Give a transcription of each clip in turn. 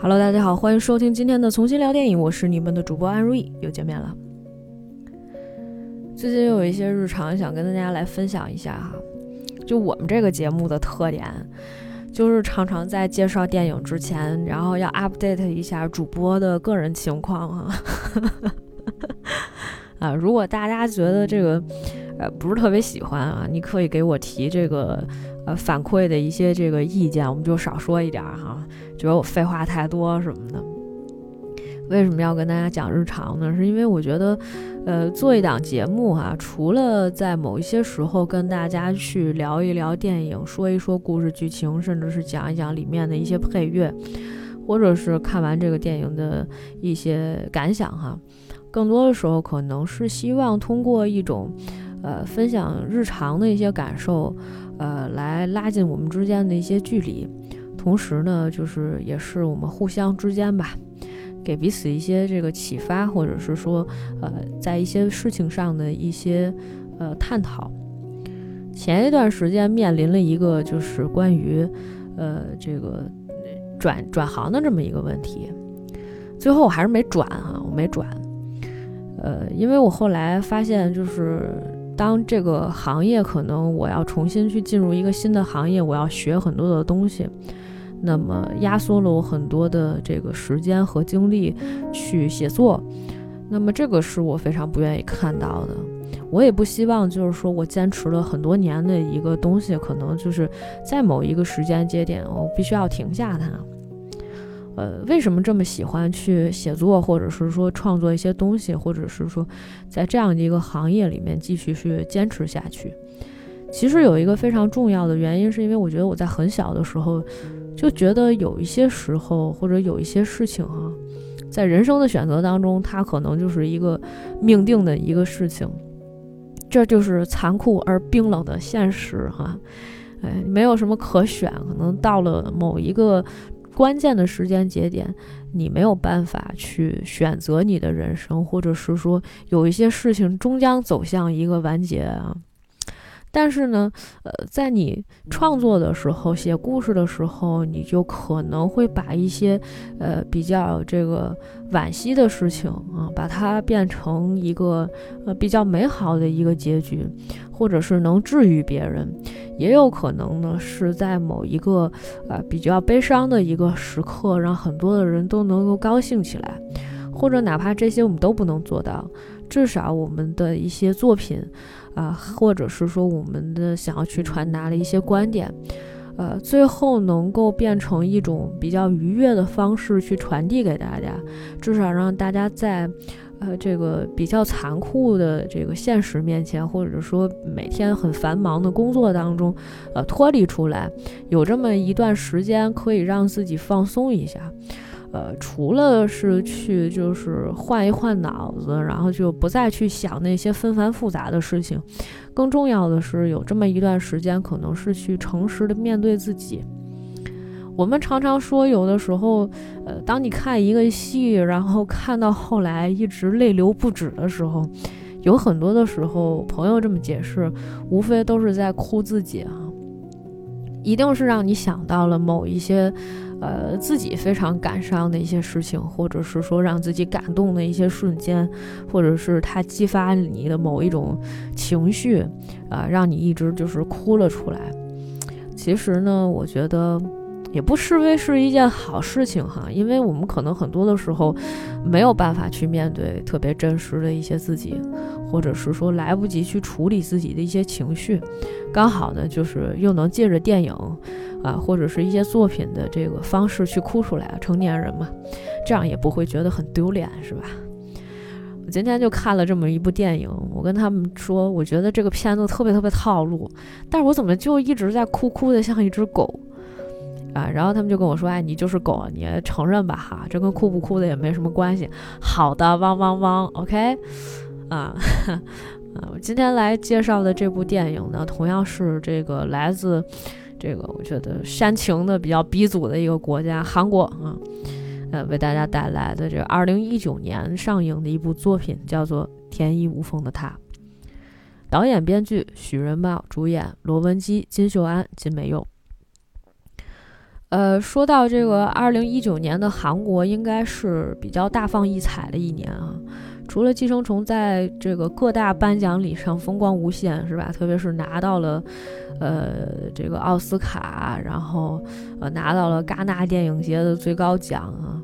Hello，大家好，欢迎收听今天的重新聊电影，我是你们的主播安如意，又见面了。最近有一些日常想跟大家来分享一下哈，就我们这个节目的特点，就是常常在介绍电影之前，然后要 update 一下主播的个人情况哈。啊，如果大家觉得这个呃不是特别喜欢啊，你可以给我提这个呃反馈的一些这个意见，我们就少说一点哈。觉得我废话太多什么的，为什么要跟大家讲日常呢？是因为我觉得，呃，做一档节目哈，除了在某一些时候跟大家去聊一聊电影，说一说故事剧情，甚至是讲一讲里面的一些配乐，或者是看完这个电影的一些感想哈，更多的时候可能是希望通过一种，呃，分享日常的一些感受，呃，来拉近我们之间的一些距离。同时呢，就是也是我们互相之间吧，给彼此一些这个启发，或者是说，呃，在一些事情上的一些呃探讨。前一段时间面临了一个就是关于呃这个转转行的这么一个问题，最后我还是没转啊，我没转。呃，因为我后来发现，就是当这个行业可能我要重新去进入一个新的行业，我要学很多的东西。那么压缩了我很多的这个时间和精力去写作，那么这个是我非常不愿意看到的。我也不希望就是说我坚持了很多年的一个东西，可能就是在某一个时间节点，我必须要停下它。呃，为什么这么喜欢去写作，或者是说创作一些东西，或者是说在这样的一个行业里面继续去坚持下去？其实有一个非常重要的原因，是因为我觉得我在很小的时候。就觉得有一些时候，或者有一些事情啊，在人生的选择当中，它可能就是一个命定的一个事情，这就是残酷而冰冷的现实哈。哎，没有什么可选，可能到了某一个关键的时间节点，你没有办法去选择你的人生，或者是说有一些事情终将走向一个完结啊。但是呢，呃，在你创作的时候、写故事的时候，你就可能会把一些，呃，比较这个惋惜的事情啊，把它变成一个呃比较美好的一个结局，或者是能治愈别人，也有可能呢是在某一个呃比较悲伤的一个时刻，让很多的人都能够高兴起来，或者哪怕这些我们都不能做到，至少我们的一些作品。啊，或者是说我们的想要去传达的一些观点，呃，最后能够变成一种比较愉悦的方式去传递给大家，至少让大家在，呃，这个比较残酷的这个现实面前，或者说每天很繁忙的工作当中，呃，脱离出来，有这么一段时间可以让自己放松一下。呃，除了是去就是换一换脑子，然后就不再去想那些纷繁复杂的事情，更重要的是有这么一段时间，可能是去诚实的面对自己。我们常常说，有的时候，呃，当你看一个戏，然后看到后来一直泪流不止的时候，有很多的时候，朋友这么解释，无非都是在哭自己啊，一定是让你想到了某一些。呃，自己非常感伤的一些事情，或者是说让自己感动的一些瞬间，或者是它激发你的某一种情绪，啊，让你一直就是哭了出来。其实呢，我觉得也不失为是一件好事情哈，因为我们可能很多的时候没有办法去面对特别真实的一些自己，或者是说来不及去处理自己的一些情绪，刚好呢，就是又能借着电影。啊，或者是一些作品的这个方式去哭出来，成年人嘛，这样也不会觉得很丢脸，是吧？我今天就看了这么一部电影，我跟他们说，我觉得这个片子特别特别套路，但是我怎么就一直在哭，哭的像一只狗啊？然后他们就跟我说，哎，你就是狗，你承认吧，哈，这跟哭不哭的也没什么关系。好的，汪汪汪，OK，啊，啊，我今天来介绍的这部电影呢，同样是这个来自。这个我觉得煽情的比较鼻祖的一个国家韩国啊，呃，为大家带来的这个二零一九年上映的一部作品叫做《天衣无缝的他》。导演、编剧许仁茂，主演罗文姬、金秀安、金美佑。呃，说到这个二零一九年的韩国，应该是比较大放异彩的一年啊。除了《寄生虫》在这个各大颁奖礼上风光无限，是吧？特别是拿到了，呃，这个奥斯卡，然后呃拿到了戛纳电影节的最高奖啊。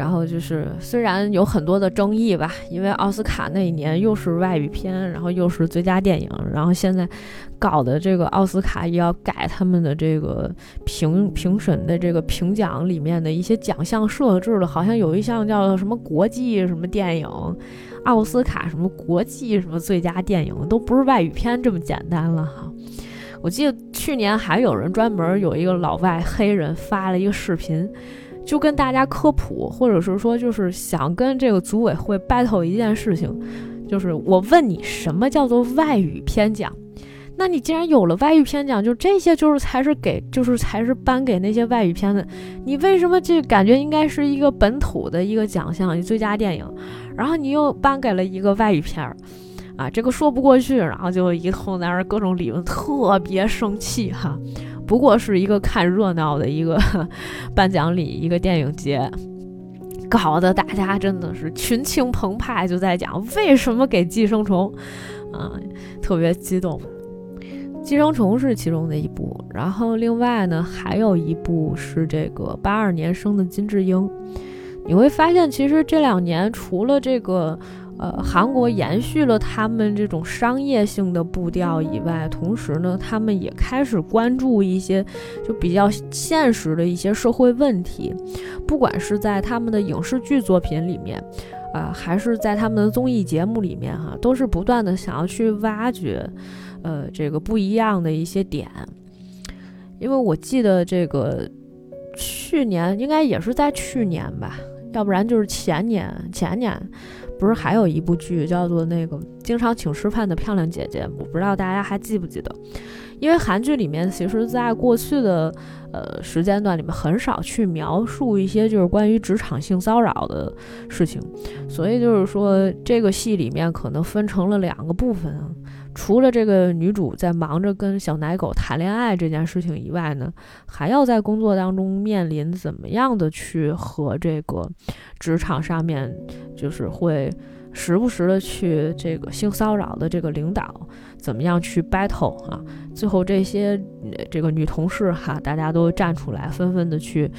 然后就是，虽然有很多的争议吧，因为奥斯卡那一年又是外语片，然后又是最佳电影，然后现在搞的这个奥斯卡也要改他们的这个评评审的这个评奖里面的一些奖项设置了，好像有一项叫什么国际什么电影，奥斯卡什么国际什么最佳电影，都不是外语片这么简单了哈。我记得去年还有人专门有一个老外黑人发了一个视频。就跟大家科普，或者是说，就是想跟这个组委会 battle 一件事情，就是我问你，什么叫做外语片奖？那你既然有了外语片奖，就这些就是才是给，就是才是颁给那些外语片的。你为什么这感觉应该是一个本土的一个奖项，最佳电影，然后你又颁给了一个外语片儿啊？这个说不过去，然后就一通在那儿各种理论，特别生气哈。不过是一个看热闹的一个 颁奖礼，一个电影节，搞得大家真的是群情澎湃，就在讲为什么给《寄生虫》啊，特别激动。《寄生虫》是其中的一部，然后另外呢，还有一部是这个八二年生的金智英。你会发现，其实这两年除了这个。呃，韩国延续了他们这种商业性的步调以外，同时呢，他们也开始关注一些就比较现实的一些社会问题，不管是在他们的影视剧作品里面，啊，还是在他们的综艺节目里面，哈，都是不断的想要去挖掘，呃，这个不一样的一些点。因为我记得这个去年应该也是在去年吧，要不然就是前年，前年。不是还有一部剧叫做那个经常请吃饭的漂亮姐姐？我不知道大家还记不记得？因为韩剧里面其实，在过去的呃时间段里面，很少去描述一些就是关于职场性骚扰的事情，所以就是说这个戏里面可能分成了两个部分啊。除了这个女主在忙着跟小奶狗谈恋爱这件事情以外呢，还要在工作当中面临怎么样的去和这个职场上面，就是会时不时的去这个性骚扰的这个领导，怎么样去 battle 啊？最后这些这个女同事哈，大家都站出来，纷纷的去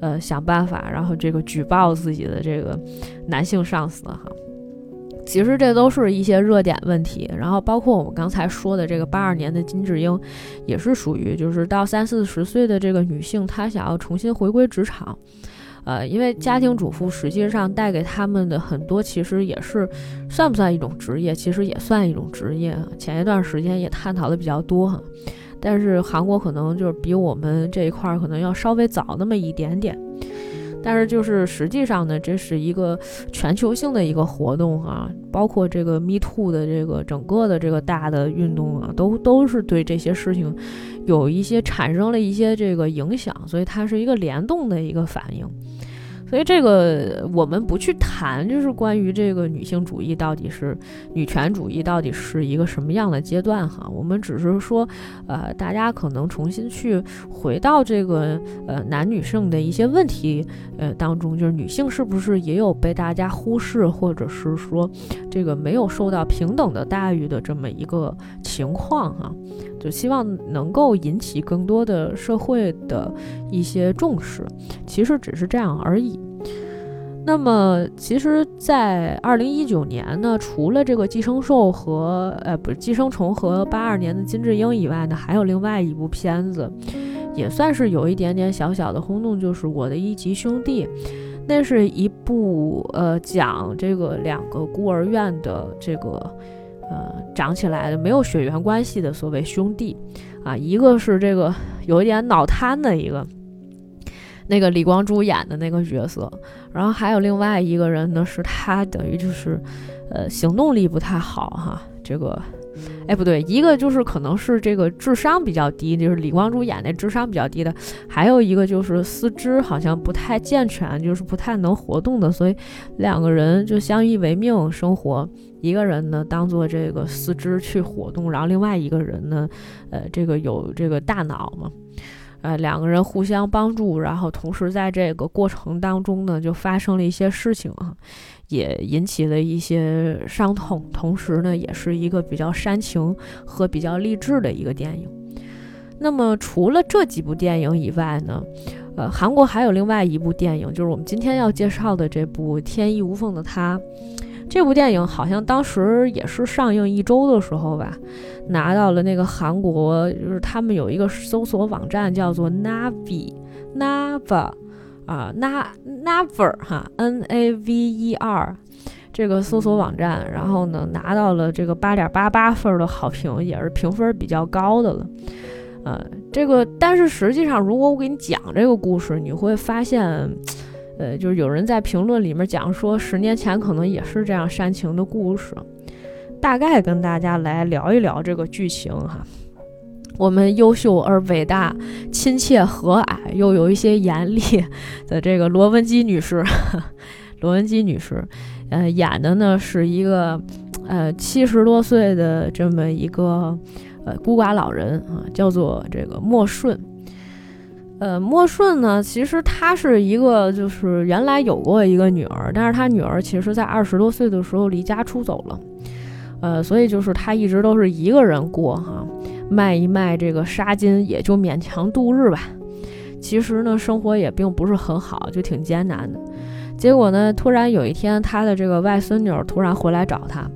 呃想办法，然后这个举报自己的这个男性上司哈。其实这都是一些热点问题，然后包括我们刚才说的这个八二年的金智英，也是属于就是到三四十岁的这个女性，她想要重新回归职场，呃，因为家庭主妇实际上带给他们的很多，其实也是算不算一种职业？其实也算一种职业。前一段时间也探讨的比较多哈，但是韩国可能就是比我们这一块可能要稍微早那么一点点。但是就是实际上呢，这是一个全球性的一个活动啊，包括这个 Me Too 的这个整个的这个大的运动啊，都都是对这些事情有一些产生了一些这个影响，所以它是一个联动的一个反应。所以这个我们不去谈，就是关于这个女性主义到底是女权主义到底是一个什么样的阶段哈。我们只是说，呃，大家可能重新去回到这个呃男女性的一些问题呃当中，就是女性是不是也有被大家忽视，或者是说这个没有受到平等的待遇的这么一个情况哈。就希望能够引起更多的社会的一些重视，其实只是这样而已。那么，其实，在二零一九年呢，除了这个《寄生兽》和呃不是《寄生虫》和八二年的金智英以外呢，还有另外一部片子，也算是有一点点小小的轰动，就是《我的一级兄弟》。那是一部呃讲这个两个孤儿院的这个。呃，长起来的没有血缘关系的所谓兄弟，啊，一个是这个有一点脑瘫的一个，那个李光洙演的那个角色，然后还有另外一个人呢，是他等于就是，呃，行动力不太好哈，这个哎，不对，一个就是可能是这个智商比较低，就是李光洙演那智商比较低的，还有一个就是四肢好像不太健全，就是不太能活动的，所以两个人就相依为命生活。一个人呢当做这个四肢去活动，然后另外一个人呢，呃，这个有这个大脑嘛，呃，两个人互相帮助，然后同时在这个过程当中呢，就发生了一些事情啊。也引起了一些伤痛，同时呢，也是一个比较煽情和比较励志的一个电影。那么，除了这几部电影以外呢，呃，韩国还有另外一部电影，就是我们今天要介绍的这部《天衣无缝的他》。这部电影好像当时也是上映一周的时候吧，拿到了那个韩国，就是他们有一个搜索网站叫做 Navi Nava。啊，na never 哈，n a v e r 这个搜索网站，然后呢拿到了这个八点八八分的好评，也是评分比较高的了。呃，这个但是实际上，如果我给你讲这个故事，你会发现，呃，就是有人在评论里面讲说，十年前可能也是这样煽情的故事。大概跟大家来聊一聊这个剧情哈。我们优秀而伟大、亲切和蔼又有一些严厉的这个罗文姬女士，罗文姬女士，呃，演的呢是一个呃七十多岁的这么一个呃孤寡老人啊，叫做这个莫顺。呃，莫顺呢，其实他是一个就是原来有过一个女儿，但是他女儿其实在二十多岁的时候离家出走了，呃，所以就是他一直都是一个人过哈。卖一卖这个纱巾，也就勉强度日吧。其实呢，生活也并不是很好，就挺艰难的。结果呢，突然有一天，他的这个外孙女突然回来找他。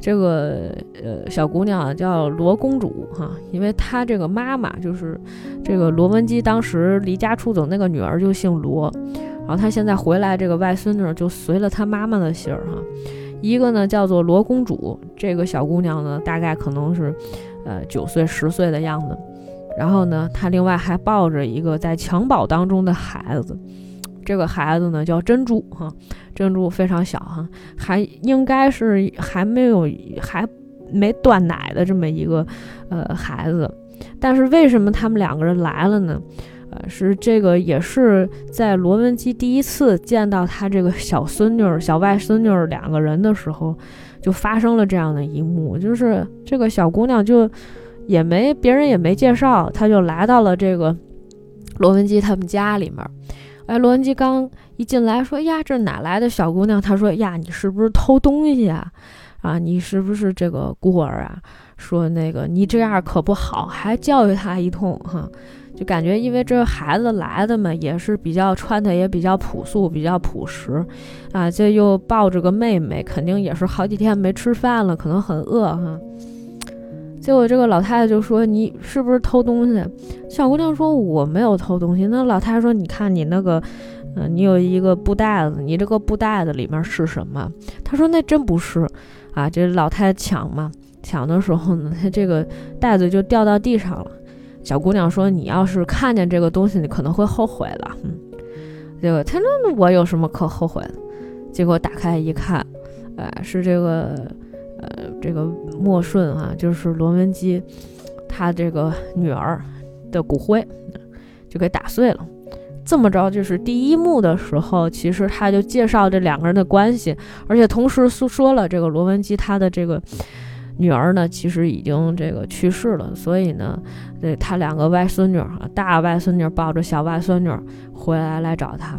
这个呃小姑娘叫罗公主哈，因为她这个妈妈就是这个罗文姬当时离家出走那个女儿就姓罗，然后她现在回来，这个外孙女就随了她妈妈的姓儿哈。一个呢叫做罗公主，这个小姑娘呢大概可能是。呃，九岁十岁的样子，然后呢，他另外还抱着一个在襁褓当中的孩子，这个孩子呢叫珍珠哈，珍珠非常小哈，还应该是还没有还没断奶的这么一个呃孩子，但是为什么他们两个人来了呢？呃，是这个也是在罗文姬第一次见到他这个小孙女、小外孙女两个人的时候。就发生了这样的一幕，就是这个小姑娘就也没别人也没介绍，她就来到了这个罗文姬他们家里面。哎，罗文姬刚一进来说：“呀，这哪来的小姑娘？”她说：“呀，你是不是偷东西啊？啊，你是不是这个孤儿啊？说那个你这样可不好，还教育她一通哈。”就感觉，因为这孩子来的嘛，也是比较穿的也比较朴素，比较朴实，啊，这又抱着个妹妹，肯定也是好几天没吃饭了，可能很饿哈。结果这个老太太就说：“你是不是偷东西？”小姑娘说：“我没有偷东西。”那老太太说：“你看你那个，嗯，你有一个布袋子，你这个布袋子里面是什么？”她说：“那真不是，啊，这老太太抢嘛，抢的时候呢，她这个袋子就掉到地上了。”小姑娘说：“你要是看见这个东西，你可能会后悔了。”嗯，结果她说：“我有什么可后悔的？”结果打开一看，哎，是这个，呃，这个莫顺啊，就是罗文姬，她这个女儿的骨灰，就给打碎了。这么着，就是第一幕的时候，其实他就介绍这两个人的关系，而且同时诉说了这个罗文姬她的这个。女儿呢，其实已经这个去世了，所以呢，这他两个外孙女啊，大外孙女抱着小外孙女回来来找他，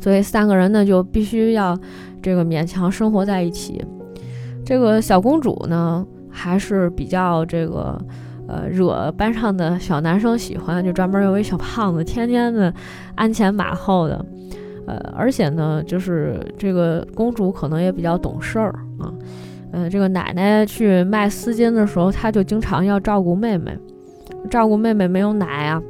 所以三个人呢就必须要这个勉强生活在一起。这个小公主呢，还是比较这个呃惹班上的小男生喜欢，就专门有一小胖子，天天的鞍前马后的，呃，而且呢，就是这个公主可能也比较懂事儿啊。嗯这个奶奶去卖丝巾的时候，她就经常要照顾妹妹，照顾妹妹没有奶啊。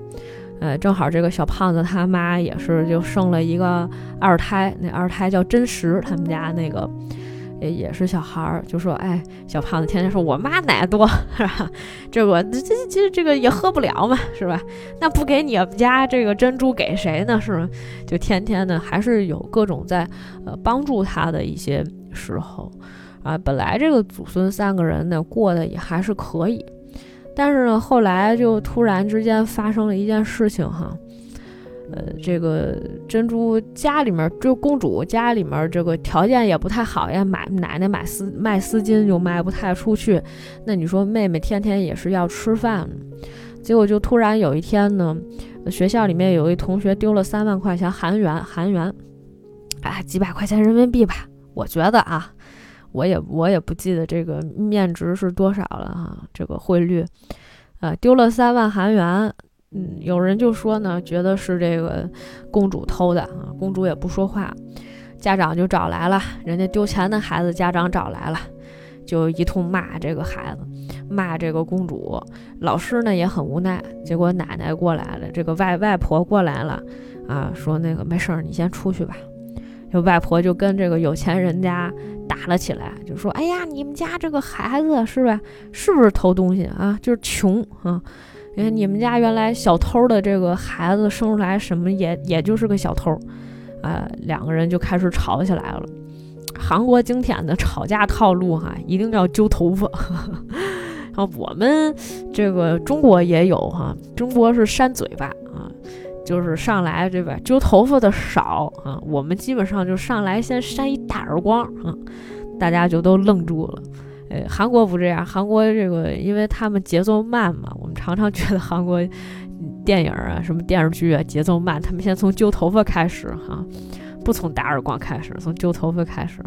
呃，正好这个小胖子他妈也是就生了一个二胎，那二胎叫真实，他们家那个也也是小孩儿，就说，哎，小胖子天天说我妈奶多，是吧？这我这这其实这个也喝不了嘛，是吧？那不给你们家这个珍珠给谁呢？是吧？就天天的还是有各种在呃帮助他的一些时候。啊，本来这个祖孙三个人呢过得也还是可以，但是呢，后来就突然之间发生了一件事情哈，呃，这个珍珠家里面就公主家里面这个条件也不太好呀，买奶奶买丝卖丝巾就卖不太出去，那你说妹妹天天也是要吃饭，结果就突然有一天呢，学校里面有一同学丢了三万块钱韩元，韩元，哎，几百块钱人民币吧，我觉得啊。我也我也不记得这个面值是多少了哈，这个汇率，呃，丢了三万韩元，嗯，有人就说呢，觉得是这个公主偷的啊，公主也不说话，家长就找来了，人家丢钱的孩子家长找来了，就一通骂这个孩子，骂这个公主，老师呢也很无奈，结果奶奶过来了，这个外外婆过来了，啊，说那个没事儿，你先出去吧。就外婆就跟这个有钱人家打了起来，就说：“哎呀，你们家这个孩子是吧？是不是偷东西啊？就是穷啊！因为你们家原来小偷的这个孩子生出来什么也也就是个小偷，啊，两个人就开始吵起来了。韩国经典的吵架套路哈，一定要揪头发。啊，我们这个中国也有哈，中国是扇嘴巴啊。”就是上来对吧？揪头发的少啊，我们基本上就上来先扇一大耳光啊，大家就都愣住了。呃，韩国不这样，韩国这个因为他们节奏慢嘛，我们常常觉得韩国电影啊、什么电视剧啊节奏慢，他们先从揪头发开始哈，不从打耳光开始，从揪头发开始。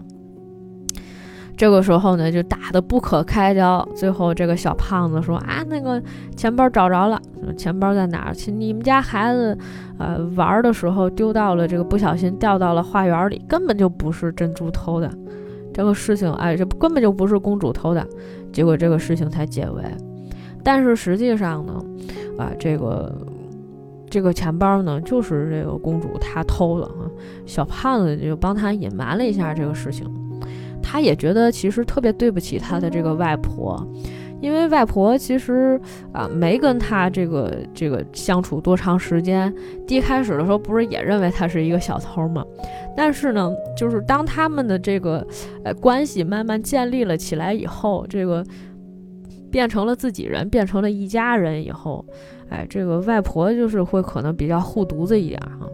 这个时候呢，就打得不可开交。最后，这个小胖子说：“啊，那个钱包找着了，钱包在哪儿？去你们家孩子，呃，玩的时候丢到了，这个不小心掉到了花园里，根本就不是珍珠偷的。这个事情，哎，这根本就不是公主偷的。结果这个事情才解围。但是实际上呢，啊，这个这个钱包呢，就是这个公主她偷了啊。小胖子就帮他隐瞒了一下这个事情。”他也觉得其实特别对不起他的这个外婆，因为外婆其实啊没跟他这个这个相处多长时间。第一开始的时候不是也认为他是一个小偷吗？但是呢，就是当他们的这个呃关系慢慢建立了起来以后，这个变成了自己人，变成了一家人以后，哎，这个外婆就是会可能比较护犊子一点哈。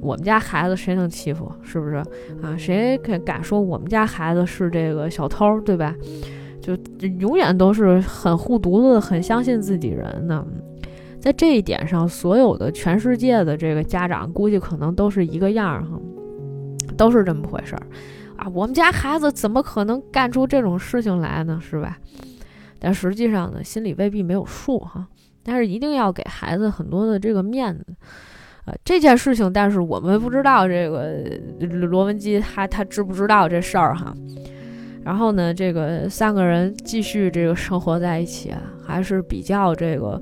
我们家孩子谁能欺负？是不是啊？谁敢敢说我们家孩子是这个小偷，对吧？就永远都是很护犊子，很相信自己人呢。在这一点上，所有的全世界的这个家长估计可能都是一个样儿哈，都是这么回事儿啊。我们家孩子怎么可能干出这种事情来呢？是吧？但实际上呢，心里未必没有数哈。但是一定要给孩子很多的这个面子。呃，这件事情，但是我们不知道这个罗文姬他他知不知道这事儿哈。然后呢，这个三个人继续这个生活在一起啊，还是比较这个，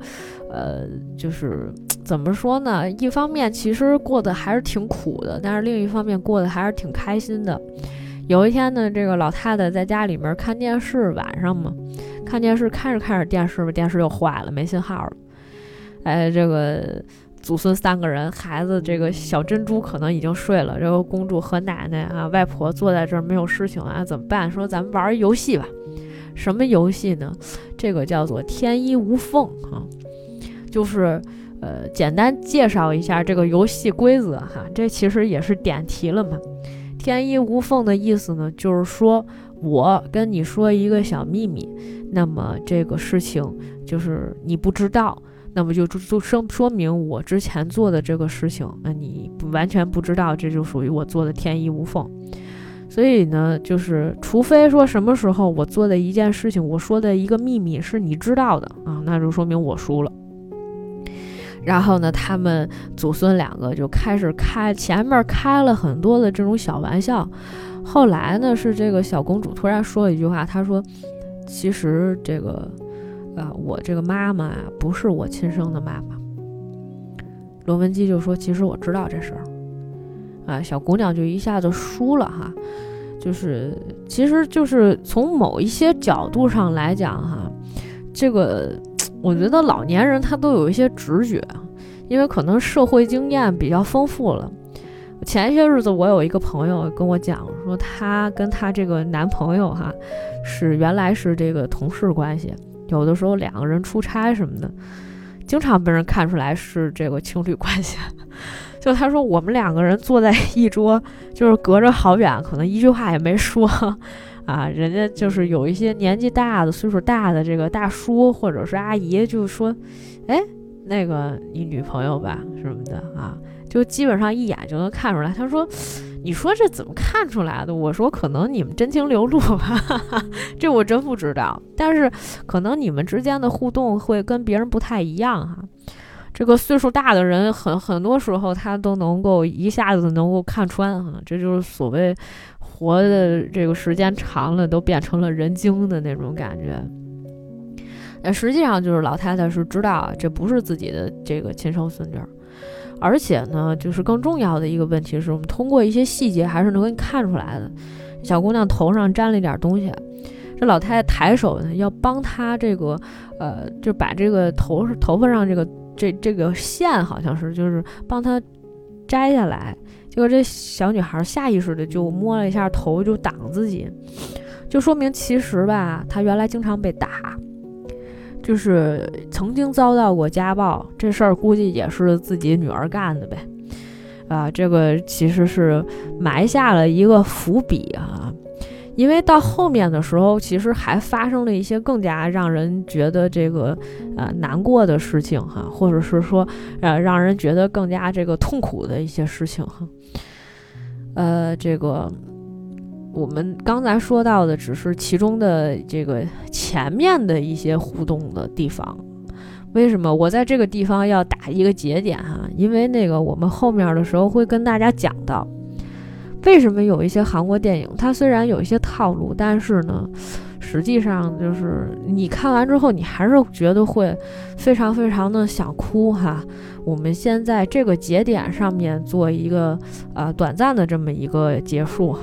呃，就是怎么说呢？一方面其实过得还是挺苦的，但是另一方面过得还是挺开心的。有一天呢，这个老太太在家里面看电视，晚上嘛，看电视看着看着电视吧，电视又坏了，没信号了。哎，这个。祖孙三个人，孩子这个小珍珠可能已经睡了，这个公主和奶奶啊、外婆坐在这儿没有事情啊，怎么办？说咱们玩游戏吧。什么游戏呢？这个叫做天衣无缝啊，就是呃，简单介绍一下这个游戏规则哈。这其实也是点题了嘛。天衣无缝的意思呢，就是说我跟你说一个小秘密，那么这个事情就是你不知道。那么就就就说说明我之前做的这个事情，那你不完全不知道，这就属于我做的天衣无缝。所以呢，就是除非说什么时候我做的一件事情，我说的一个秘密是你知道的啊，那就说明我输了。然后呢，他们祖孙两个就开始开前面开了很多的这种小玩笑。后来呢，是这个小公主突然说了一句话，她说：“其实这个。”啊，我这个妈妈不是我亲生的妈妈。罗文姬就说：“其实我知道这事儿。”啊，小姑娘就一下子输了哈，就是，其实就是从某一些角度上来讲哈，这个我觉得老年人他都有一些直觉，因为可能社会经验比较丰富了。前些日子我有一个朋友跟我讲说，她跟她这个男朋友哈是原来是这个同事关系，有的时候两个人出差什么的，经常被人看出来是这个情侣关系。就他说我们两个人坐在一桌，就是隔着好远，可能一句话也没说啊，人家就是有一些年纪大的、岁数大的这个大叔或者是阿姨，就说，哎，那个你女朋友吧什么的啊。就基本上一眼就能看出来。他说：“你说这怎么看出来的？”我说：“可能你们真情流露吧，这我真不知道。但是可能你们之间的互动会跟别人不太一样哈。这个岁数大的人，很很多时候他都能够一下子能够看穿哈。这就是所谓活的这个时间长了，都变成了人精的那种感觉。那实际上就是老太太是知道这不是自己的这个亲生孙女。”而且呢，就是更重要的一个问题是我们通过一些细节还是能够看出来的。小姑娘头上沾了一点东西，这老太太抬手呢要帮她这个，呃，就把这个头头发上这个这这个线好像是就是帮她摘下来。结果这小女孩下意识的就摸了一下头，就挡自己，就说明其实吧，她原来经常被打。就是曾经遭到过家暴，这事儿估计也是自己女儿干的呗，啊，这个其实是埋下了一个伏笔啊，因为到后面的时候，其实还发生了一些更加让人觉得这个呃难过的事情哈，或者是说呃让人觉得更加这个痛苦的一些事情哈，呃，这个。我们刚才说到的只是其中的这个前面的一些互动的地方，为什么我在这个地方要打一个节点哈？因为那个我们后面的时候会跟大家讲到，为什么有一些韩国电影它虽然有一些套路，但是呢，实际上就是你看完之后你还是觉得会非常非常的想哭哈。我们先在这个节点上面做一个呃短暂的这么一个结束哈。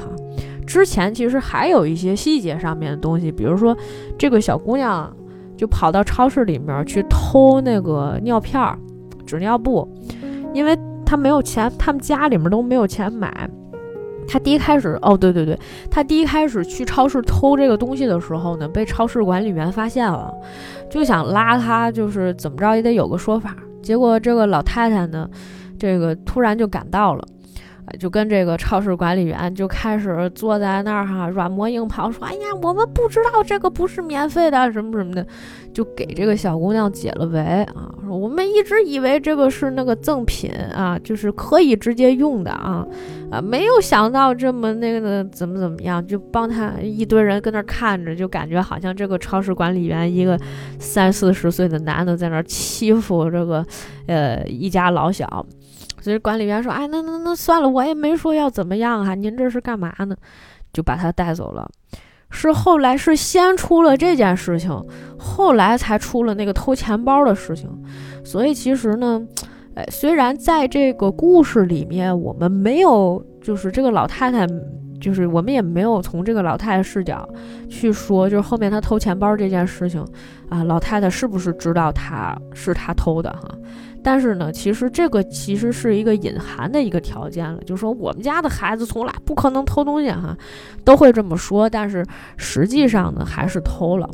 之前其实还有一些细节上面的东西，比如说这个小姑娘就跑到超市里面去偷那个尿片儿、纸尿布，因为她没有钱，他们家里面都没有钱买。她第一开始，哦，对对对，她第一开始去超市偷这个东西的时候呢，被超市管理员发现了，就想拉她，就是怎么着也得有个说法。结果这个老太太呢，这个突然就赶到了。就跟这个超市管理员就开始坐在那儿哈，软磨硬泡说：“哎呀，我们不知道这个不是免费的，什么什么的，就给这个小姑娘解了围啊。说我们一直以为这个是那个赠品啊，就是可以直接用的啊，啊，没有想到这么那个怎么怎么样，就帮他一堆人跟那儿看着，就感觉好像这个超市管理员一个三四十岁的男的在那儿欺负这个呃一家老小。”所以管理员说：“哎，那那那算了，我也没说要怎么样哈，您这是干嘛呢？就把他带走了。是后来是先出了这件事情，后来才出了那个偷钱包的事情。所以其实呢，哎，虽然在这个故事里面，我们没有就是这个老太太，就是我们也没有从这个老太太视角去说，就是后面她偷钱包这件事情啊，老太太是不是知道她是她偷的哈？”但是呢，其实这个其实是一个隐含的一个条件了，就是说我们家的孩子从来不可能偷东西哈，都会这么说，但是实际上呢，还是偷了。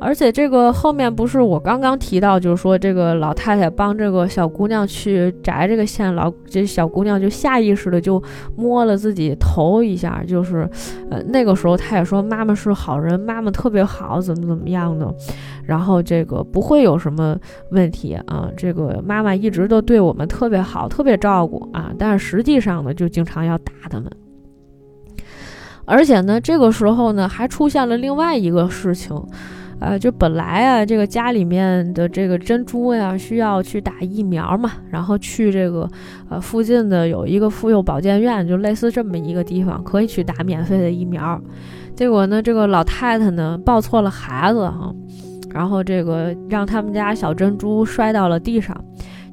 而且这个后面不是我刚刚提到，就是说这个老太太帮这个小姑娘去摘这个线，老这小姑娘就下意识的就摸了自己头一下，就是呃那个时候她也说妈妈是好人，妈妈特别好，怎么怎么样的，然后这个不会有什么问题啊，这个妈妈一直都对我们特别好，特别照顾啊，但是实际上呢，就经常要打他们，而且呢，这个时候呢，还出现了另外一个事情。呃，就本来啊，这个家里面的这个珍珠呀，需要去打疫苗嘛，然后去这个呃附近的有一个妇幼保健院，就类似这么一个地方，可以去打免费的疫苗。结果呢，这个老太太呢抱错了孩子哈，然后这个让他们家小珍珠摔到了地上。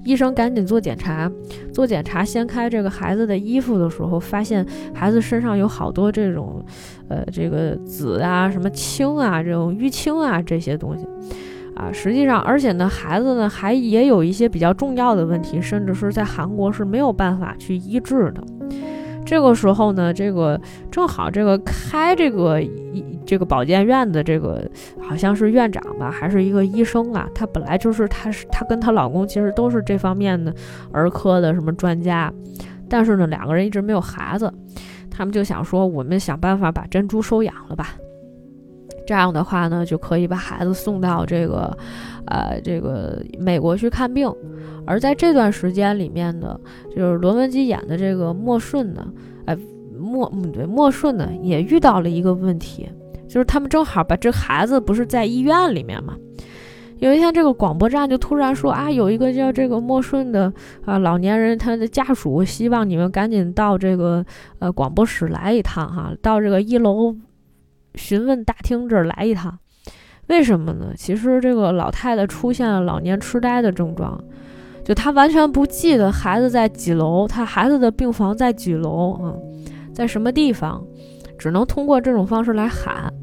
医生赶紧做检查，做检查掀开这个孩子的衣服的时候，发现孩子身上有好多这种，呃，这个紫啊、什么青啊、这种淤青啊这些东西，啊，实际上，而且呢，孩子呢还也有一些比较重要的问题，甚至是在韩国是没有办法去医治的。这个时候呢，这个正好这个开这个医这个保健院的这个好像是院长吧，还是一个医生啊？她本来就是她是她跟她老公其实都是这方面的儿科的什么专家，但是呢，两个人一直没有孩子，他们就想说，我们想办法把珍珠收养了吧。这样的话呢，就可以把孩子送到这个，呃，这个美国去看病。而在这段时间里面呢，就是罗文姬演的这个莫顺呢，哎，莫，嗯，对，莫顺呢也遇到了一个问题，就是他们正好把这孩子不是在医院里面嘛。有一天，这个广播站就突然说啊，有一个叫这个莫顺的啊老年人，他的家属希望你们赶紧到这个呃广播室来一趟哈，到这个一楼。询问大厅这儿来一趟，为什么呢？其实这个老太太出现了老年痴呆的症状，就她完全不记得孩子在几楼，她孩子的病房在几楼啊，在什么地方，只能通过这种方式来喊。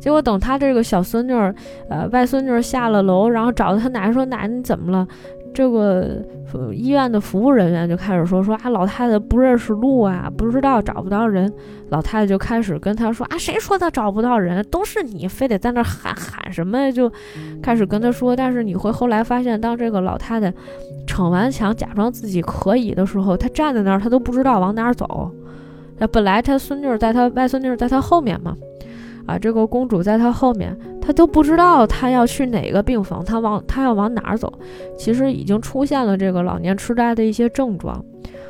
结果等她这个小孙女儿，呃，外孙女儿下了楼，然后找到她奶奶说：“奶奶你怎么了？”这个医院的服务人员就开始说说啊，老太太不认识路啊，不知道找不到人。老太太就开始跟他说啊，谁说他找不到人？都是你非得在那喊喊什么呀？就开始跟他说。但是你会后来发现，当这个老太太逞完强，假装自己可以的时候，她站在那儿，她都不知道往哪儿走。那本来她孙女在她外孙女在她后面嘛。啊，这个公主在他后面，他都不知道他要去哪个病房，他往他要往哪儿走，其实已经出现了这个老年痴呆的一些症状。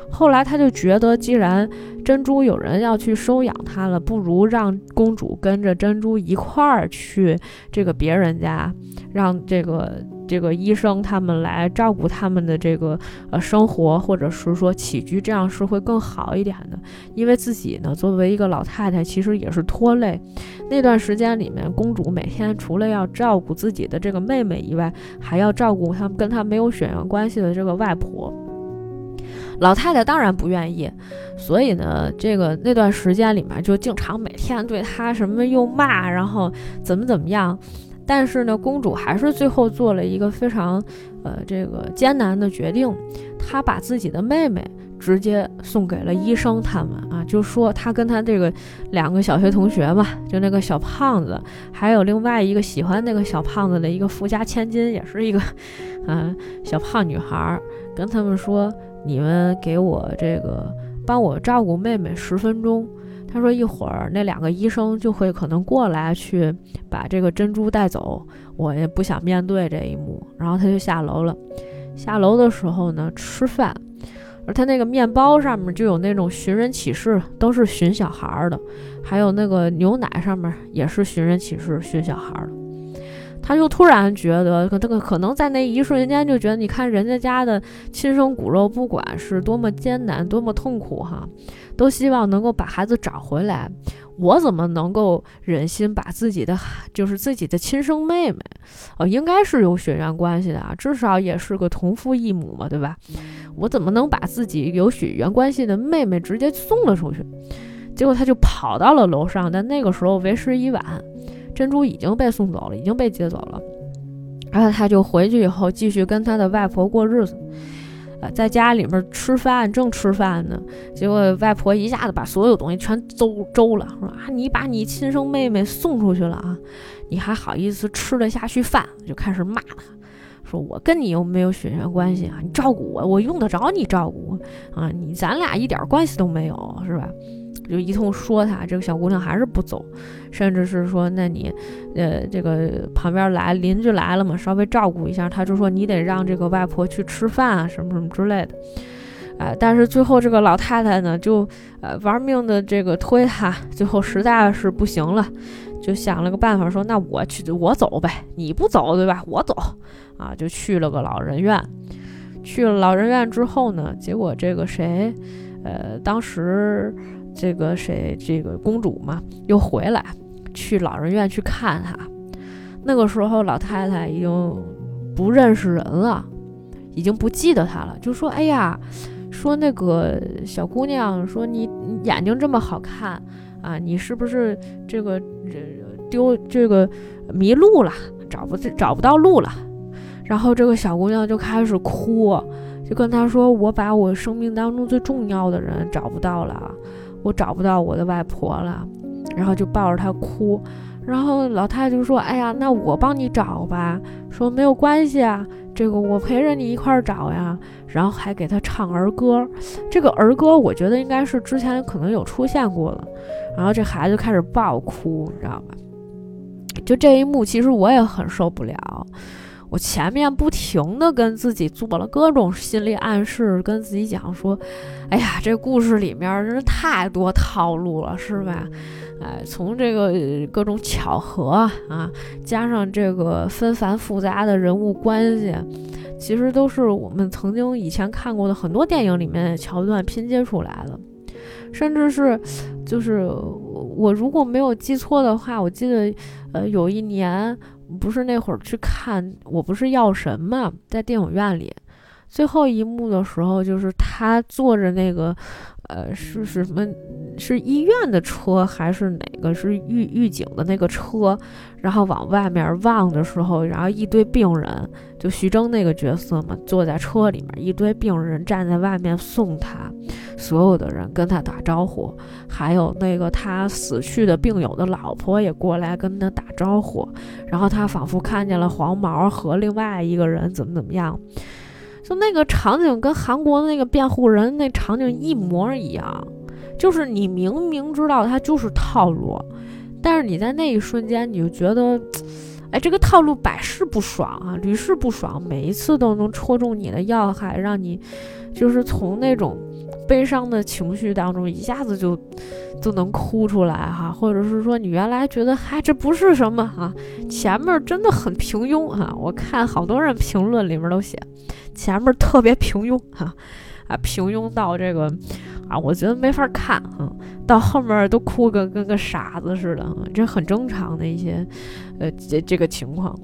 后来他就觉得，既然珍珠有人要去收养他了，不如让公主跟着珍珠一块儿去这个别人家，让这个。这个医生他们来照顾他们的这个呃生活，或者是说起居，这样是会更好一点的。因为自己呢，作为一个老太太，其实也是拖累。那段时间里面，公主每天除了要照顾自己的这个妹妹以外，还要照顾他们跟她没有血缘关系的这个外婆。老太太当然不愿意，所以呢，这个那段时间里面就经常每天对她什么又骂，然后怎么怎么样。但是呢，公主还是最后做了一个非常，呃，这个艰难的决定。她把自己的妹妹直接送给了医生他们啊，就说她跟她这个两个小学同学嘛，就那个小胖子，还有另外一个喜欢那个小胖子的一个富家千金，也是一个，嗯，小胖女孩，跟他们说：“你们给我这个帮我照顾妹妹十分钟。”他说：“一会儿那两个医生就会可能过来去把这个珍珠带走，我也不想面对这一幕。”然后他就下楼了。下楼的时候呢，吃饭，而他那个面包上面就有那种寻人启事，都是寻小孩的，还有那个牛奶上面也是寻人启事，寻小孩的。他就突然觉得，这个可能在那一瞬间就觉得，你看人家家的亲生骨肉，不管是多么艰难，多么痛苦，哈。都希望能够把孩子找回来，我怎么能够忍心把自己的就是自己的亲生妹妹，呃，应该是有血缘关系的啊，至少也是个同父异母嘛，对吧？我怎么能把自己有血缘关系的妹妹直接送了出去？结果他就跑到了楼上，但那个时候为时已晚，珍珠已经被送走了，已经被接走了，然后他就回去以后继续跟他的外婆过日子。呃，在家里面吃饭，正吃饭呢，结果外婆一下子把所有东西全周周了，说啊，你把你亲生妹妹送出去了啊，你还好意思吃得下去饭？就开始骂他，说我跟你又没有血缘关系啊，你照顾我，我用得着你照顾啊？你咱俩一点关系都没有，是吧？就一通说他，这个小姑娘还是不走，甚至是说，那你，呃，这个旁边来邻居来了嘛，稍微照顾一下，他就说你得让这个外婆去吃饭啊，什么什么之类的，哎，但是最后这个老太太呢，就呃玩命的这个推他，最后实在是不行了，就想了个办法，说那我去，我走呗，你不走对吧？我走，啊，就去了个老人院，去了老人院之后呢，结果这个谁，呃，当时。这个谁，这个公主嘛，又回来去老人院去看她。那个时候，老太太已经不认识人了，已经不记得她了。就说：“哎呀，说那个小姑娘，说你眼睛这么好看啊，你是不是这个丢这个迷路了？找不找不到路了。然后这个小姑娘就开始哭，就跟他说：“我把我生命当中最重要的人找不到了，我找不到我的外婆了。”然后就抱着她哭。然后老太太就说：“哎呀，那我帮你找吧。”说没有关系啊，这个我陪着你一块儿找呀。然后还给他唱儿歌，这个儿歌我觉得应该是之前可能有出现过的。然后这孩子就开始爆哭，你知道吧？就这一幕，其实我也很受不了。我前面不停的跟自己做了各种心理暗示，跟自己讲说：“哎呀，这故事里面真是太多套路了，是吧？”哎，从这个各种巧合啊，加上这个纷繁复杂的人物关系，其实都是我们曾经以前看过的很多电影里面的桥段拼接出来的，甚至是，就是我如果没有记错的话，我记得，呃，有一年不是那会儿去看《我不是药神》嘛，在电影院里，最后一幕的时候，就是他坐着那个。呃，是什么？是医院的车还是哪个？是预预警的那个车？然后往外面望的时候，然后一堆病人，就徐峥那个角色嘛，坐在车里面，一堆病人站在外面送他，所有的人跟他打招呼，还有那个他死去的病友的老婆也过来跟他打招呼，然后他仿佛看见了黄毛和另外一个人怎么怎么样。就那个场景跟韩国的那个辩护人那场景一模一样，就是你明明知道他就是套路，但是你在那一瞬间你就觉得，哎，这个套路百试不爽啊，屡试不爽，每一次都能戳中你的要害，让你就是从那种悲伤的情绪当中一下子就就能哭出来哈，或者是说你原来觉得嗨这不是什么啊，前面真的很平庸哈，我看好多人评论里面都写。前面特别平庸哈，啊，平庸到这个啊，我觉得没法看啊，到后面都哭个跟个傻子似的，这很正常的一些呃这这个情况。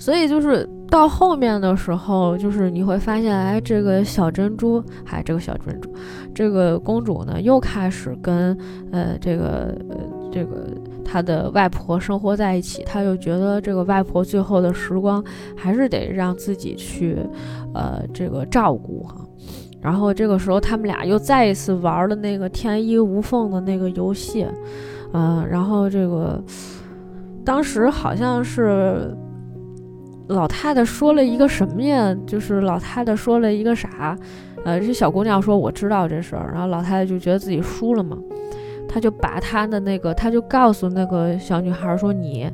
所以就是到后面的时候，就是你会发现，哎，这个小珍珠，还这个小珍珠，这个公主呢，又开始跟呃这个呃这个。她的外婆生活在一起，她就觉得这个外婆最后的时光还是得让自己去，呃，这个照顾哈。然后这个时候，他们俩又再一次玩了那个天衣无缝的那个游戏，嗯，然后这个当时好像是老太太说了一个什么呀？就是老太太说了一个啥？呃，这小姑娘说我知道这事儿，然后老太太就觉得自己输了嘛。她就把她的那个，她就告诉那个小女孩说：“你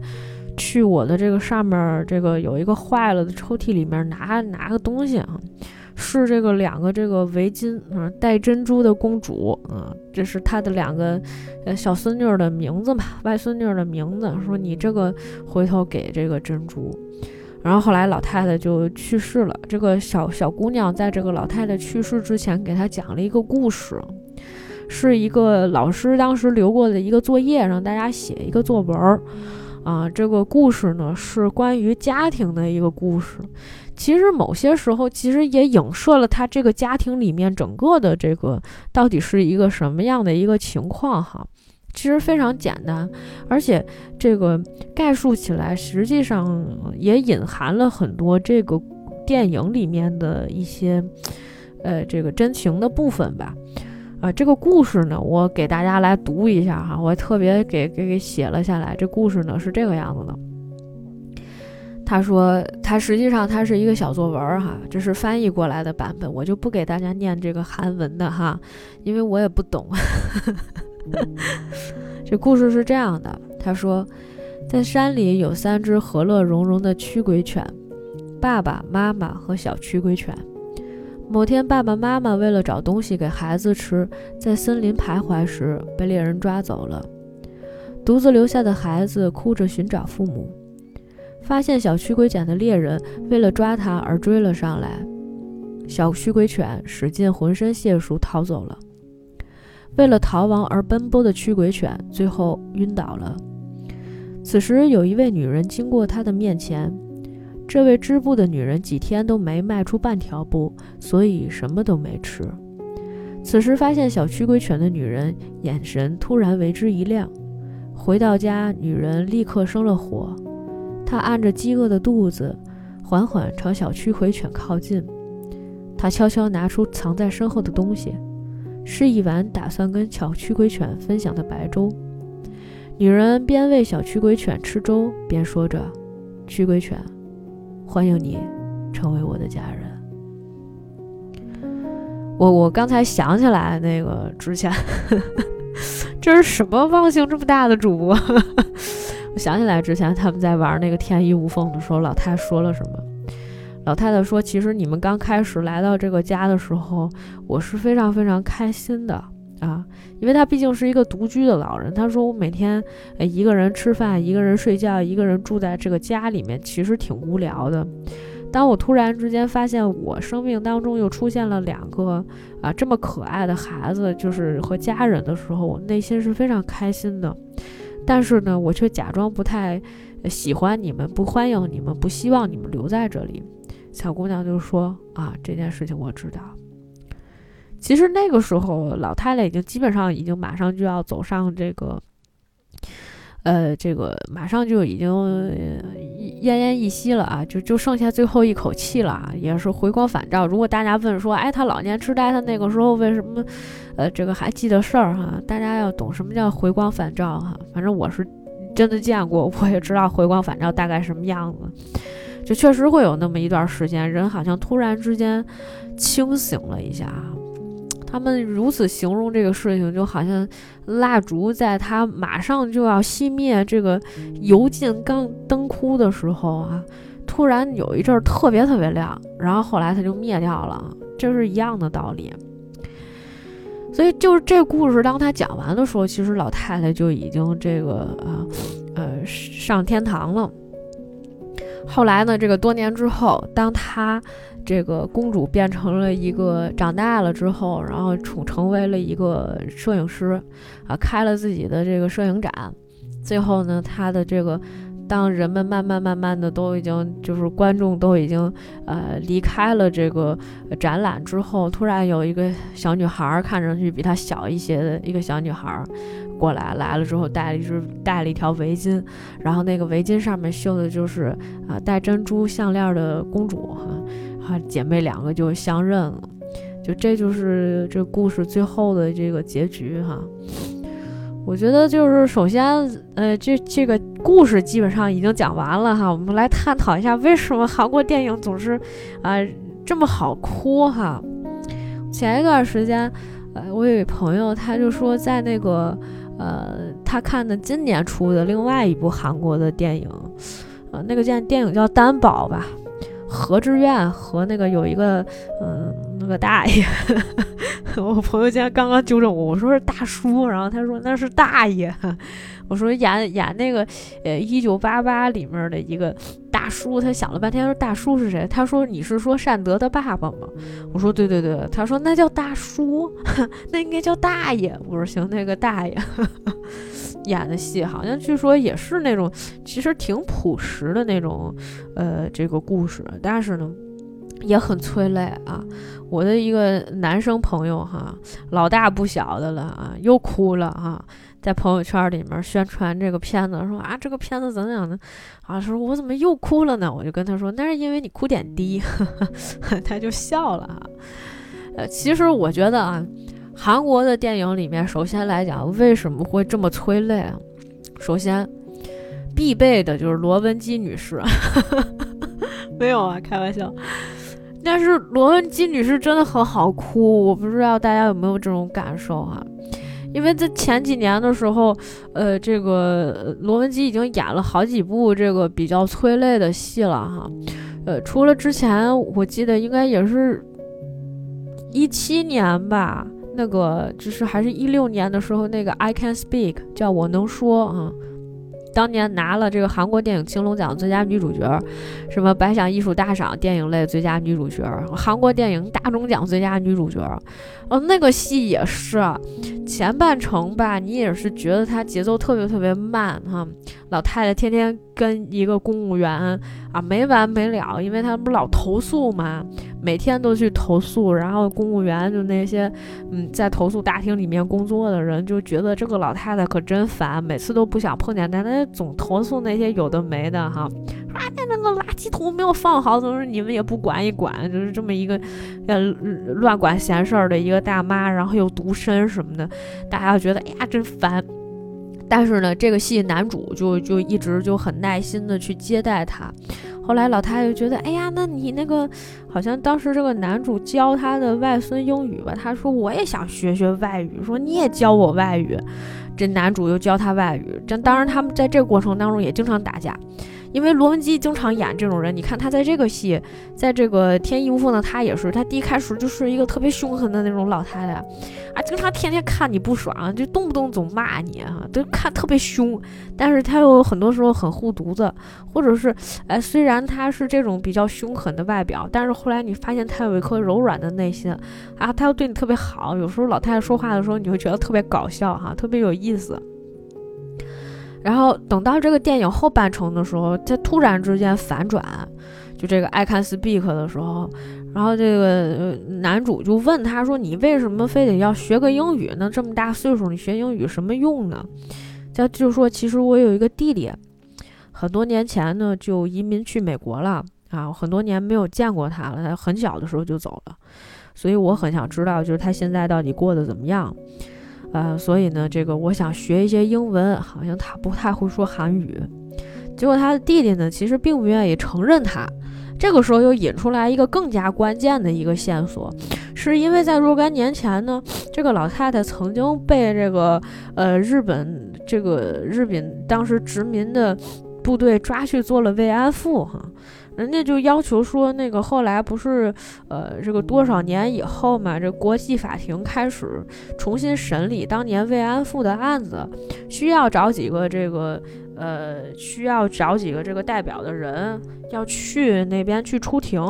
去我的这个上面，这个有一个坏了的抽屉里面拿拿个东西啊，是这个两个这个围巾啊，戴珍珠的公主啊，这是她的两个呃小孙女的名字吧，外孙女的名字。说你这个回头给这个珍珠。然后后来老太太就去世了。这个小小姑娘在这个老太太去世之前，给她讲了一个故事。”是一个老师当时留过的一个作业，让大家写一个作文儿，啊，这个故事呢是关于家庭的一个故事。其实某些时候，其实也影射了他这个家庭里面整个的这个到底是一个什么样的一个情况哈。其实非常简单，而且这个概述起来，实际上也隐含了很多这个电影里面的一些，呃，这个真情的部分吧。啊，这个故事呢，我给大家来读一下哈，我特别给给给写了下来。这故事呢是这个样子的。他说，他实际上他是一个小作文哈，这是翻译过来的版本，我就不给大家念这个韩文的哈，因为我也不懂。这故事是这样的，他说，在山里有三只和乐融融的驱鬼犬，爸爸妈妈和小驱鬼犬。某天，爸爸妈妈为了找东西给孩子吃，在森林徘徊时被猎人抓走了。独自留下的孩子哭着寻找父母，发现小驱鬼犬的猎人为了抓他而追了上来。小驱鬼犬使尽浑身解数逃走了。为了逃亡而奔波的驱鬼犬最后晕倒了。此时，有一位女人经过他的面前。这位织布的女人几天都没迈出半条步，所以什么都没吃。此时发现小驱鬼犬的女人眼神突然为之一亮。回到家，女人立刻生了火，她按着饥饿的肚子，缓缓朝小驱鬼犬靠近。他悄悄拿出藏在身后的东西，是一碗打算跟小驱鬼犬分享的白粥。女人边喂小驱鬼犬吃粥，边说着：“驱鬼犬，欢迎你成为我的家人。”我我刚才想起来，那个之前 这是什么忘性这么大的主播？我想起来之前他们在玩那个天衣无缝的时候，老太说了什么？老太太说：“其实你们刚开始来到这个家的时候，我是非常非常开心的啊，因为他毕竟是一个独居的老人。他说我每天一个人吃饭，一个人睡觉，一个人住在这个家里面，其实挺无聊的。当我突然之间发现我生命当中又出现了两个啊这么可爱的孩子，就是和家人的时候，我内心是非常开心的。但是呢，我却假装不太喜欢你们，不欢迎你们，不希望你们留在这里。”小姑娘就说：“啊，这件事情我知道。其实那个时候，老太太已经基本上已经马上就要走上这个，呃，这个马上就已经奄奄一息了啊，就就剩下最后一口气了啊，也是回光返照。如果大家问说，哎，她老年痴呆，她那个时候为什么，呃，这个还记得事儿哈？大家要懂什么叫回光返照哈。反正我是真的见过，我也知道回光返照大概什么样子。”就确实会有那么一段时间，人好像突然之间清醒了一下。他们如此形容这个事情，就好像蜡烛在它马上就要熄灭、这个油尽刚灯枯的时候啊，突然有一阵特别特别亮，然后后来它就灭掉了，这是一样的道理。所以就是这故事，当他讲完的时候，其实老太太就已经这个呃呃上天堂了。后来呢？这个多年之后，当她这个公主变成了一个长大了之后，然后成成为了一个摄影师，啊，开了自己的这个摄影展。最后呢，她的这个，当人们慢慢慢慢的都已经就是观众都已经呃离开了这个展览之后，突然有一个小女孩，看上去比她小一些的一个小女孩。过来来了之后，带了一只带了一条围巾，然后那个围巾上面绣的就是啊戴珍珠项链的公主哈，哈姐妹两个就相认了，就这就是这故事最后的这个结局哈。我觉得就是首先呃这这个故事基本上已经讲完了哈，我们来探讨一下为什么韩国电影总是啊这么好哭哈。前一段时间呃我有一朋友他就说在那个。呃，他看的今年出的另外一部韩国的电影，呃，那个电电影叫《担保》吧，何志远和那个有一个，嗯，那个大爷，我朋友今天刚刚纠正我，我说是大叔，然后他说那是大爷。我说演演那个，呃，一九八八里面的一个大叔，他想了半天说大叔是谁？他说你是说善德的爸爸吗？我说对对对。他说那叫大叔，那应该叫大爷。我说行，那个大爷 演的戏好像据说也是那种其实挺朴实的那种，呃，这个故事，但是呢也很催泪啊。我的一个男生朋友哈，老大不小的了啊，又哭了哈。在朋友圈里面宣传这个片子，说啊这个片子怎样的啊？说我怎么又哭了呢？我就跟他说，那是因为你哭点低，他就笑了啊。呃，其实我觉得啊，韩国的电影里面，首先来讲为什么会这么催泪？首先必备的就是罗文姬女士，没有啊，开玩笑。但是罗文姬女士真的很好哭，我不知道大家有没有这种感受啊。因为在前几年的时候，呃，这个罗文姬已经演了好几部这个比较催泪的戏了哈，呃，除了之前我记得应该也是一七年吧，那个就是还是一六年的时候，那个 I Can Speak 叫我能说啊。当年拿了这个韩国电影青龙奖最佳女主角，什么百想艺术大赏电影类最佳女主角，韩国电影大钟奖最佳女主角，哦，那个戏也是前半程吧，你也是觉得它节奏特别特别慢哈，老太太天天跟一个公务员啊没完没了，因为他不老投诉嘛。每天都去投诉，然后公务员就那些，嗯，在投诉大厅里面工作的人就觉得这个老太太可真烦，每次都不想碰见她，她总投诉那些有的没的哈，啊，那个垃圾桶没有放好，总是你们也不管一管，就是这么一个呃乱管闲事儿的一个大妈，然后又独身什么的，大家觉得哎呀真烦。但是呢，这个戏男主就就一直就很耐心的去接待她。后来老太太觉得，哎呀，那你那个好像当时这个男主教他的外孙英语吧，他说我也想学学外语，说你也教我外语。这男主又教他外语，这当然他们在这个过程当中也经常打架。因为罗文姬经常演这种人，你看他在这个戏，在这个天衣无缝的他也是，他第一开始就是一个特别凶狠的那种老太太，啊，经常天天看你不爽，就动不动总骂你啊，都看特别凶。但是他又很多时候很护犊子，或者是，哎，虽然他是这种比较凶狠的外表，但是后来你发现他有一颗柔软的内心，啊，他又对你特别好。有时候老太太说话的时候，你会觉得特别搞笑哈，特别有意思。然后等到这个电影后半程的时候，他突然之间反转，就这个 I can speak 的时候，然后这个男主就问他说：“你为什么非得要学个英语呢？这么大岁数，你学英语什么用呢？”他就说：“其实我有一个弟弟，很多年前呢就移民去美国了啊，很多年没有见过他了，他很小的时候就走了，所以我很想知道，就是他现在到底过得怎么样。”呃，所以呢，这个我想学一些英文，好像他不太会说韩语。结果他的弟弟呢，其实并不愿意承认他。这个时候又引出来一个更加关键的一个线索，是因为在若干年前呢，这个老太太曾经被这个呃日本这个日本当时殖民的部队抓去做了慰安妇哈。人家就要求说，那个后来不是，呃，这个多少年以后嘛，这国际法庭开始重新审理当年慰安妇的案子，需要找几个这个，呃，需要找几个这个代表的人要去那边去出庭。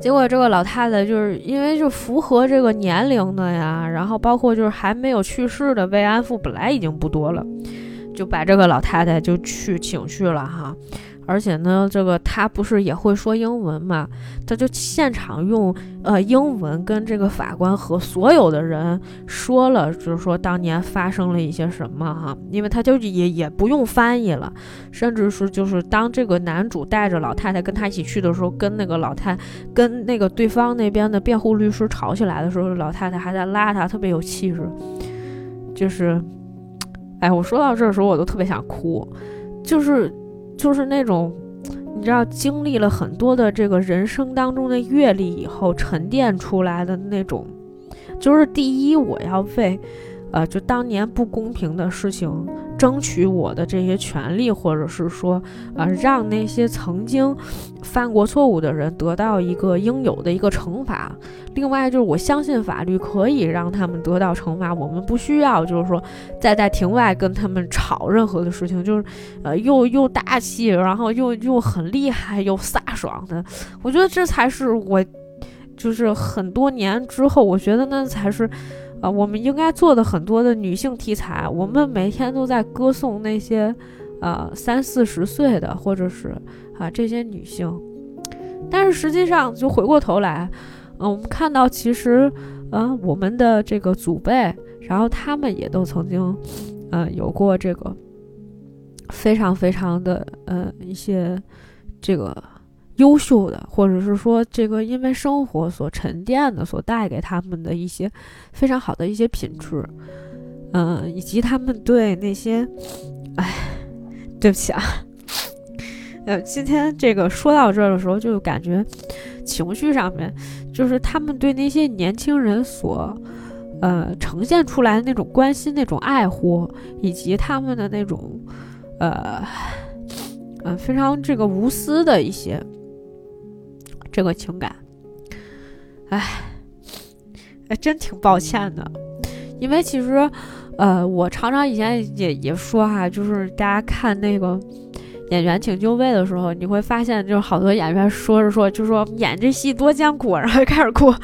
结果这个老太太就是因为就符合这个年龄的呀，然后包括就是还没有去世的慰安妇本来已经不多了，就把这个老太太就去请去了哈。而且呢，这个他不是也会说英文嘛？他就现场用呃英文跟这个法官和所有的人说了，就是说当年发生了一些什么哈。因为他就也也不用翻译了，甚至是就是当这个男主带着老太太跟他一起去的时候，跟那个老太跟那个对方那边的辩护律师吵起来的时候，老太太还在拉他，特别有气势。就是，哎，我说到这儿的时候，我都特别想哭，就是。就是那种，你知道，经历了很多的这个人生当中的阅历以后沉淀出来的那种，就是第一，我要为。呃，就当年不公平的事情，争取我的这些权利，或者是说，呃，让那些曾经犯过错误的人得到一个应有的一个惩罚。另外，就是我相信法律可以让他们得到惩罚，我们不需要就是说再在庭外跟他们吵任何的事情，就是呃，又又大气，然后又又很厉害，又飒爽的。我觉得这才是我，就是很多年之后，我觉得那才是。啊，我们应该做的很多的女性题材，我们每天都在歌颂那些，呃，三四十岁的，或者是啊这些女性，但是实际上就回过头来，嗯，我们看到其实，呃，我们的这个祖辈，然后他们也都曾经，呃，有过这个非常非常的呃一些这个。优秀的，或者是说这个因为生活所沉淀的，所带给他们的一些非常好的一些品质，嗯，以及他们对那些，哎，对不起啊，呃，今天这个说到这儿的时候，就感觉情绪上面，就是他们对那些年轻人所，呃，呈现出来的那种关心、那种爱护，以及他们的那种，呃，呃，非常这个无私的一些。这个情感，哎，哎，真挺抱歉的，因为其实，呃，我常常以前也也说哈，就是大家看那个演员请就位的时候，你会发现，就是好多演员说着说，就说演这戏多艰苦，然后就开始哭，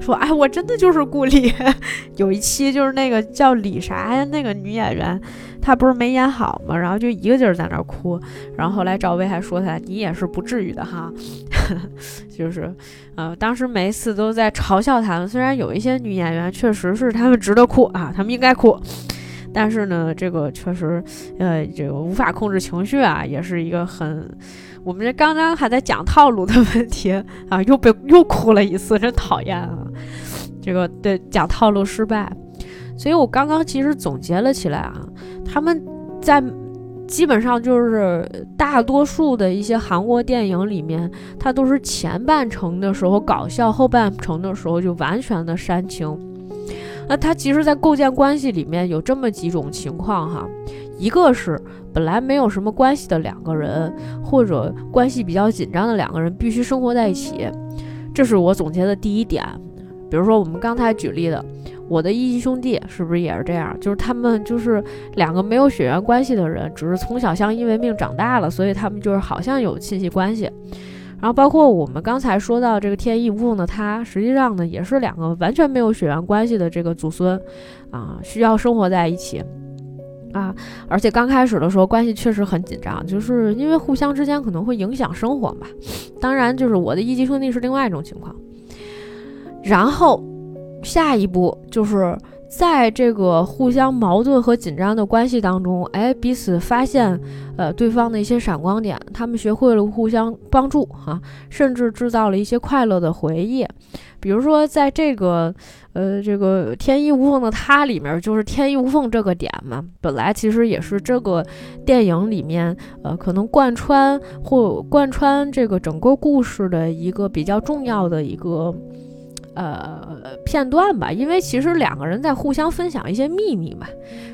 说哎，我真的就是顾里。有一期就是那个叫李啥呀，那个女演员。她不是没演好吗？然后就一个劲儿在那儿哭。然后后来赵薇还说她，你也是不至于的哈，就是，呃，当时每一次都在嘲笑他们。虽然有一些女演员确实是他们值得哭啊，他们应该哭，但是呢，这个确实，呃，这个无法控制情绪啊，也是一个很，我们这刚刚还在讲套路的问题啊，又被又哭了一次，真讨厌啊！这个对讲套路失败，所以我刚刚其实总结了起来啊，他们在。基本上就是大多数的一些韩国电影里面，它都是前半程的时候搞笑，后半程的时候就完全的煽情。那它其实，在构建关系里面有这么几种情况哈，一个是本来没有什么关系的两个人，或者关系比较紧张的两个人必须生活在一起，这是我总结的第一点。比如说我们刚才举例的。我的一级兄弟是不是也是这样？就是他们就是两个没有血缘关系的人，只是从小相依为命长大了，所以他们就是好像有亲戚关系。然后包括我们刚才说到这个天衣无缝的他，实际上呢也是两个完全没有血缘关系的这个祖孙啊，需要生活在一起啊，而且刚开始的时候关系确实很紧张，就是因为互相之间可能会影响生活嘛。当然，就是我的一级兄弟是另外一种情况，然后。下一步就是在这个互相矛盾和紧张的关系当中，哎，彼此发现，呃，对方的一些闪光点，他们学会了互相帮助，哈，甚至制造了一些快乐的回忆。比如说，在这个，呃，这个天衣无缝的他里面，就是天衣无缝这个点嘛，本来其实也是这个电影里面，呃，可能贯穿或贯穿这个整个故事的一个比较重要的一个。呃，片段吧，因为其实两个人在互相分享一些秘密嘛，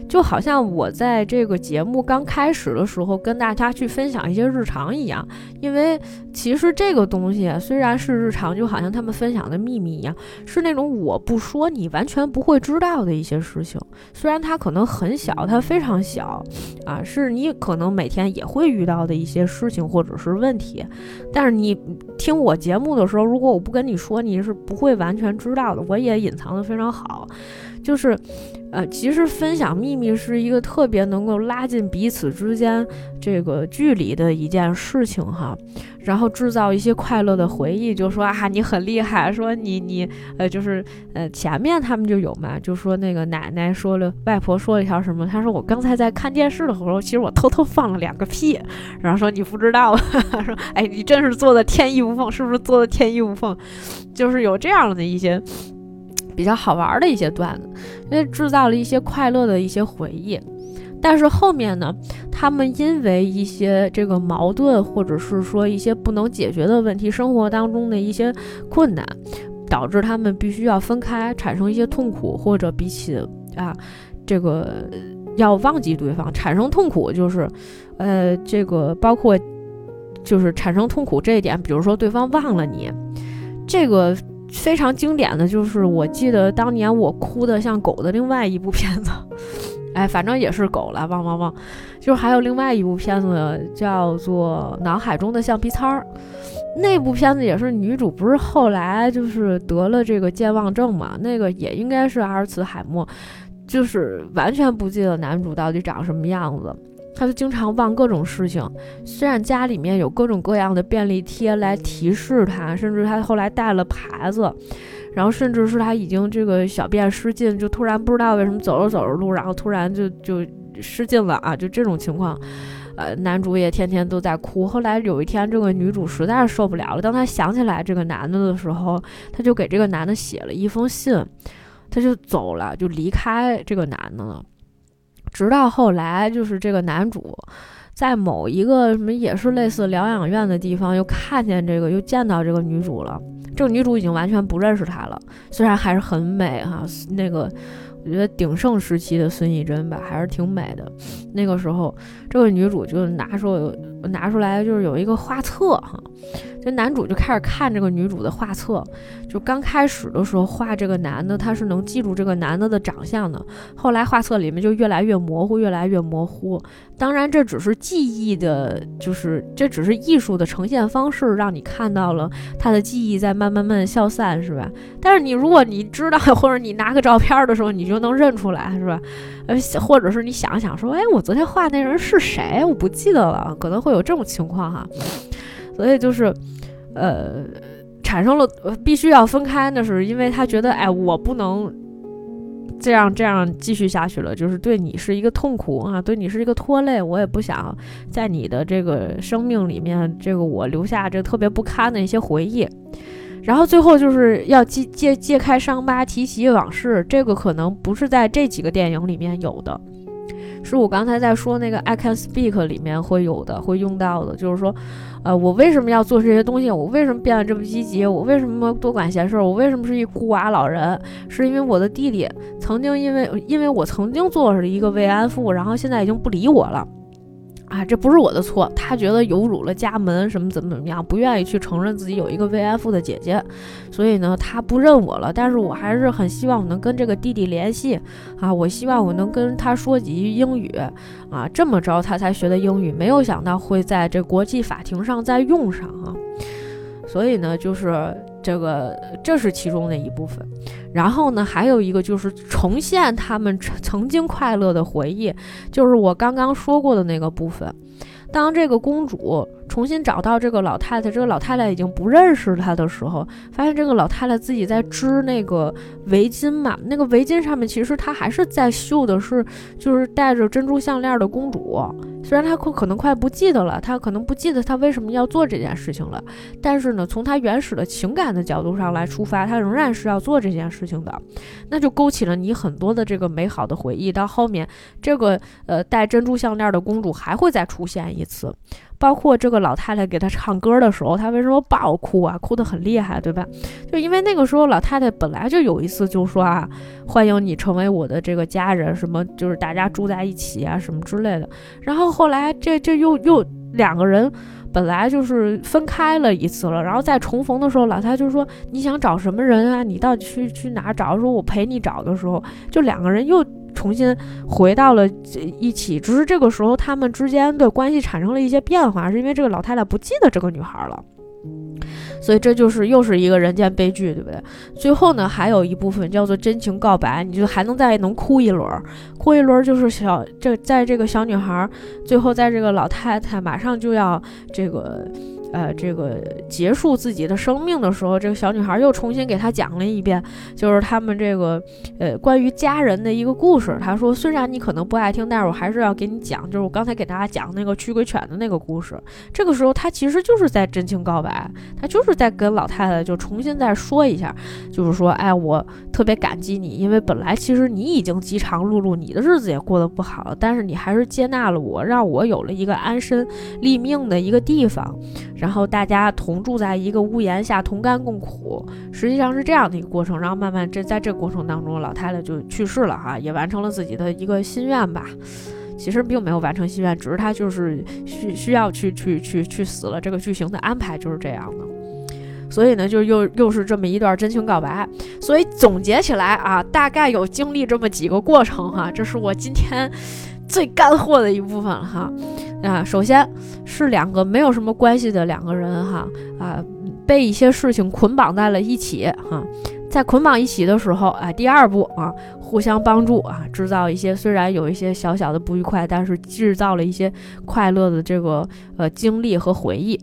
就好像我在这个节目刚开始的时候跟大家去分享一些日常一样。因为其实这个东西虽然是日常，就好像他们分享的秘密一样，是那种我不说你完全不会知道的一些事情。虽然它可能很小，它非常小啊，是你可能每天也会遇到的一些事情或者是问题，但是你听我节目的时候，如果我不跟你说，你是不会完。全知道的，我也隐藏的非常好，就是，呃，其实分享秘密是一个特别能够拉近彼此之间这个距离的一件事情哈，然后制造一些快乐的回忆，就说啊你很厉害，说你你呃就是呃前面他们就有嘛，就说那个奶奶说了，外婆说了一条什么，她说我刚才在看电视的时候，其实我偷偷放了两个屁，然后说你不知道，说哎你真是做的天衣无缝，是不是做的天衣无缝？就是有这样的一些比较好玩的一些段子，因为制造了一些快乐的一些回忆。但是后面呢，他们因为一些这个矛盾，或者是说一些不能解决的问题，生活当中的一些困难，导致他们必须要分开，产生一些痛苦，或者比起啊这个要忘记对方，产生痛苦就是，呃，这个包括就是产生痛苦这一点，比如说对方忘了你。这个非常经典的就是，我记得当年我哭的像狗的另外一部片子，哎，反正也是狗了，汪汪汪！就还有另外一部片子叫做《脑海中的橡皮擦儿》，那部片子也是女主不是后来就是得了这个健忘症嘛？那个也应该是阿尔茨海默，就是完全不记得男主到底长什么样子。他就经常忘各种事情，虽然家里面有各种各样的便利贴来提示他，甚至他后来带了牌子，然后甚至是他已经这个小便失禁，就突然不知道为什么走着走着路，然后突然就就失禁了啊，就这种情况，呃，男主也天天都在哭。后来有一天，这个女主实在是受不了了，当她想起来这个男的的时候，她就给这个男的写了一封信，她就走了，就离开这个男的了。直到后来，就是这个男主，在某一个什么也是类似疗养院的地方，又看见这个，又见到这个女主了。这个女主已经完全不认识他了，虽然还是很美哈。那个我觉得鼎盛时期的孙艺珍吧，还是挺美的。那个时候，这个女主就拿出拿出来，就是有一个画册哈。这男主就开始看这个女主的画册，就刚开始的时候画这个男的，他是能记住这个男的的长相的。后来画册里面就越来越模糊，越来越模糊。当然，这只是记忆的，就是这只是艺术的呈现方式，让你看到了他的记忆在慢慢慢消散，是吧？但是你如果你知道，或者你拿个照片的时候，你就就能认出来，是吧？呃，或者是你想想说，哎，我昨天画那人是谁？我不记得了，可能会有这种情况哈。所以就是，呃，产生了必须要分开，那是因为他觉得，哎，我不能这样这样继续下去了，就是对你是一个痛苦啊，对你是一个拖累。我也不想在你的这个生命里面，这个我留下这特别不堪的一些回忆。然后最后就是要揭揭揭开伤疤，提起往事。这个可能不是在这几个电影里面有的，是我刚才在说那个《I Can Speak》里面会有的，会用到的。就是说，呃，我为什么要做这些东西？我为什么变得这么积极？我为什么多管闲事？我为什么是一孤寡老人？是因为我的弟弟曾经因为因为我曾经做了一个慰安妇，然后现在已经不理我了。啊，这不是我的错，他觉得有辱了家门，什么怎么怎么样，不愿意去承认自己有一个慰安妇的姐姐，所以呢，他不认我了。但是我还是很希望我能跟这个弟弟联系啊，我希望我能跟他说几句英语啊，这么着他才学的英语。没有想到会在这国际法庭上再用上啊，所以呢，就是这个，这是其中的一部分。然后呢，还有一个就是重现他们曾经快乐的回忆，就是我刚刚说过的那个部分。当这个公主重新找到这个老太太，这个老太太已经不认识她的时候，发现这个老太太自己在织那个围巾嘛，那个围巾上面其实她还是在绣的是，就是戴着珍珠项链的公主。虽然她可可能快不记得了，她可能不记得她为什么要做这件事情了，但是呢，从她原始的情感的角度上来出发，她仍然是要做这件事情的，那就勾起了你很多的这个美好的回忆。到后面，这个呃戴珍珠项链的公主还会再出现一次。包括这个老太太给她唱歌的时候，她为什么爆哭啊？哭得很厉害，对吧？就因为那个时候老太太本来就有一次就说啊，欢迎你成为我的这个家人，什么就是大家住在一起啊，什么之类的。然后后来这这又又两个人本来就是分开了一次了，然后再重逢的时候，老太太就说你想找什么人啊？你到底去去哪找？说我陪你找的时候，就两个人又。重新回到了一起，只是这个时候他们之间的关系产生了一些变化，是因为这个老太太不记得这个女孩了，所以这就是又是一个人间悲剧，对不对？最后呢，还有一部分叫做真情告白，你就还能再能哭一轮，哭一轮就是小这在这个小女孩最后在这个老太太马上就要这个。呃，这个结束自己的生命的时候，这个小女孩又重新给他讲了一遍，就是他们这个呃关于家人的一个故事。她说：“虽然你可能不爱听，但是我还是要给你讲，就是我刚才给大家讲那个驱鬼犬的那个故事。”这个时候，他其实就是在真情告白，他就是在跟老太太就重新再说一下，就是说：“哎，我特别感激你，因为本来其实你已经饥肠辘辘，你的日子也过得不好，但是你还是接纳了我，让我有了一个安身立命的一个地方。”然后大家同住在一个屋檐下，同甘共苦，实际上是这样的一个过程。然后慢慢这在这过程当中，老太太就去世了哈，也完成了自己的一个心愿吧。其实并没有完成心愿，只是她就是需需要去去去去死了。这个剧情的安排就是这样的。所以呢，就又又是这么一段真情告白。所以总结起来啊，大概有经历这么几个过程哈。这是我今天最干货的一部分了哈。啊，首先是两个没有什么关系的两个人哈啊，被一些事情捆绑在了一起哈，在捆绑一起的时候啊，第二步啊，互相帮助啊，制造一些虽然有一些小小的不愉快，但是制造了一些快乐的这个呃经历和回忆。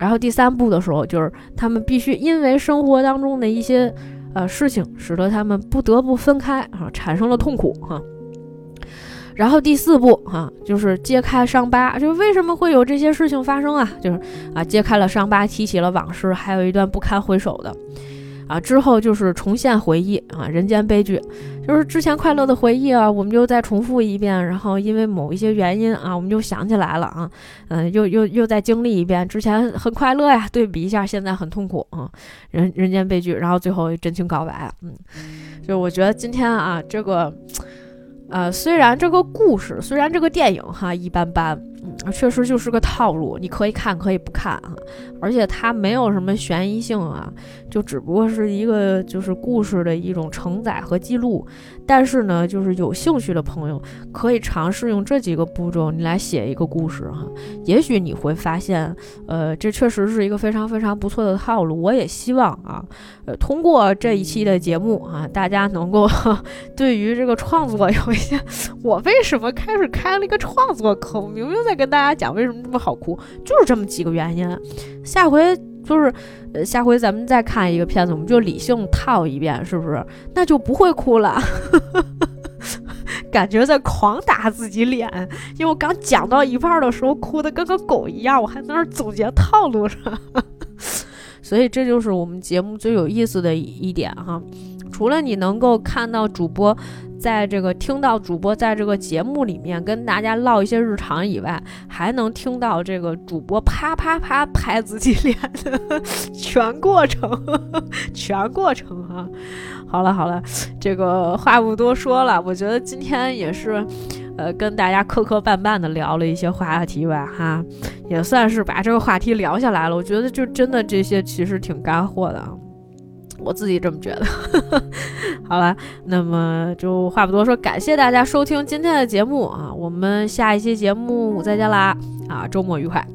然后第三步的时候，就是他们必须因为生活当中的一些呃事情，使得他们不得不分开啊，产生了痛苦哈。然后第四步啊，就是揭开伤疤，就是为什么会有这些事情发生啊？就是啊，揭开了伤疤，提起了往事，还有一段不堪回首的，啊，之后就是重现回忆啊，人间悲剧，就是之前快乐的回忆啊，我们就再重复一遍，然后因为某一些原因啊，我们就想起来了啊，嗯，又又又再经历一遍，之前很快乐呀，对比一下现在很痛苦啊，人人间悲剧，然后最后真情告白，嗯，就我觉得今天啊，这个。呃，虽然这个故事，虽然这个电影哈一般般。嗯，确实就是个套路，你可以看，可以不看啊。而且它没有什么悬疑性啊，就只不过是一个就是故事的一种承载和记录。但是呢，就是有兴趣的朋友可以尝试用这几个步骤，你来写一个故事哈。也许你会发现，呃，这确实是一个非常非常不错的套路。我也希望啊，呃，通过这一期的节目啊，大家能够 对于这个创作有一些，我为什么开始开了一个创作课？明明在。跟大家讲为什么这么好哭，就是这么几个原因。下回就是呃，下回咱们再看一个片子，我们就理性套一遍，是不是？那就不会哭了。感觉在狂打自己脸，因为我刚讲到一半的时候哭的跟个狗一样，我还在那儿总结套路着。所以这就是我们节目最有意思的一点哈，除了你能够看到主播。在这个听到主播在这个节目里面跟大家唠一些日常以外，还能听到这个主播啪啪啪拍自己 脸的全过程，全过程哈。好了好了，这个话不多说了，我觉得今天也是，呃，跟大家磕磕绊绊的聊了一些话题吧哈，也算是把这个话题聊下来了。我觉得就真的这些其实挺干货的。我自己这么觉得，好了，那么就话不多说，感谢大家收听今天的节目啊，我们下一期节目再见啦啊，周末愉快。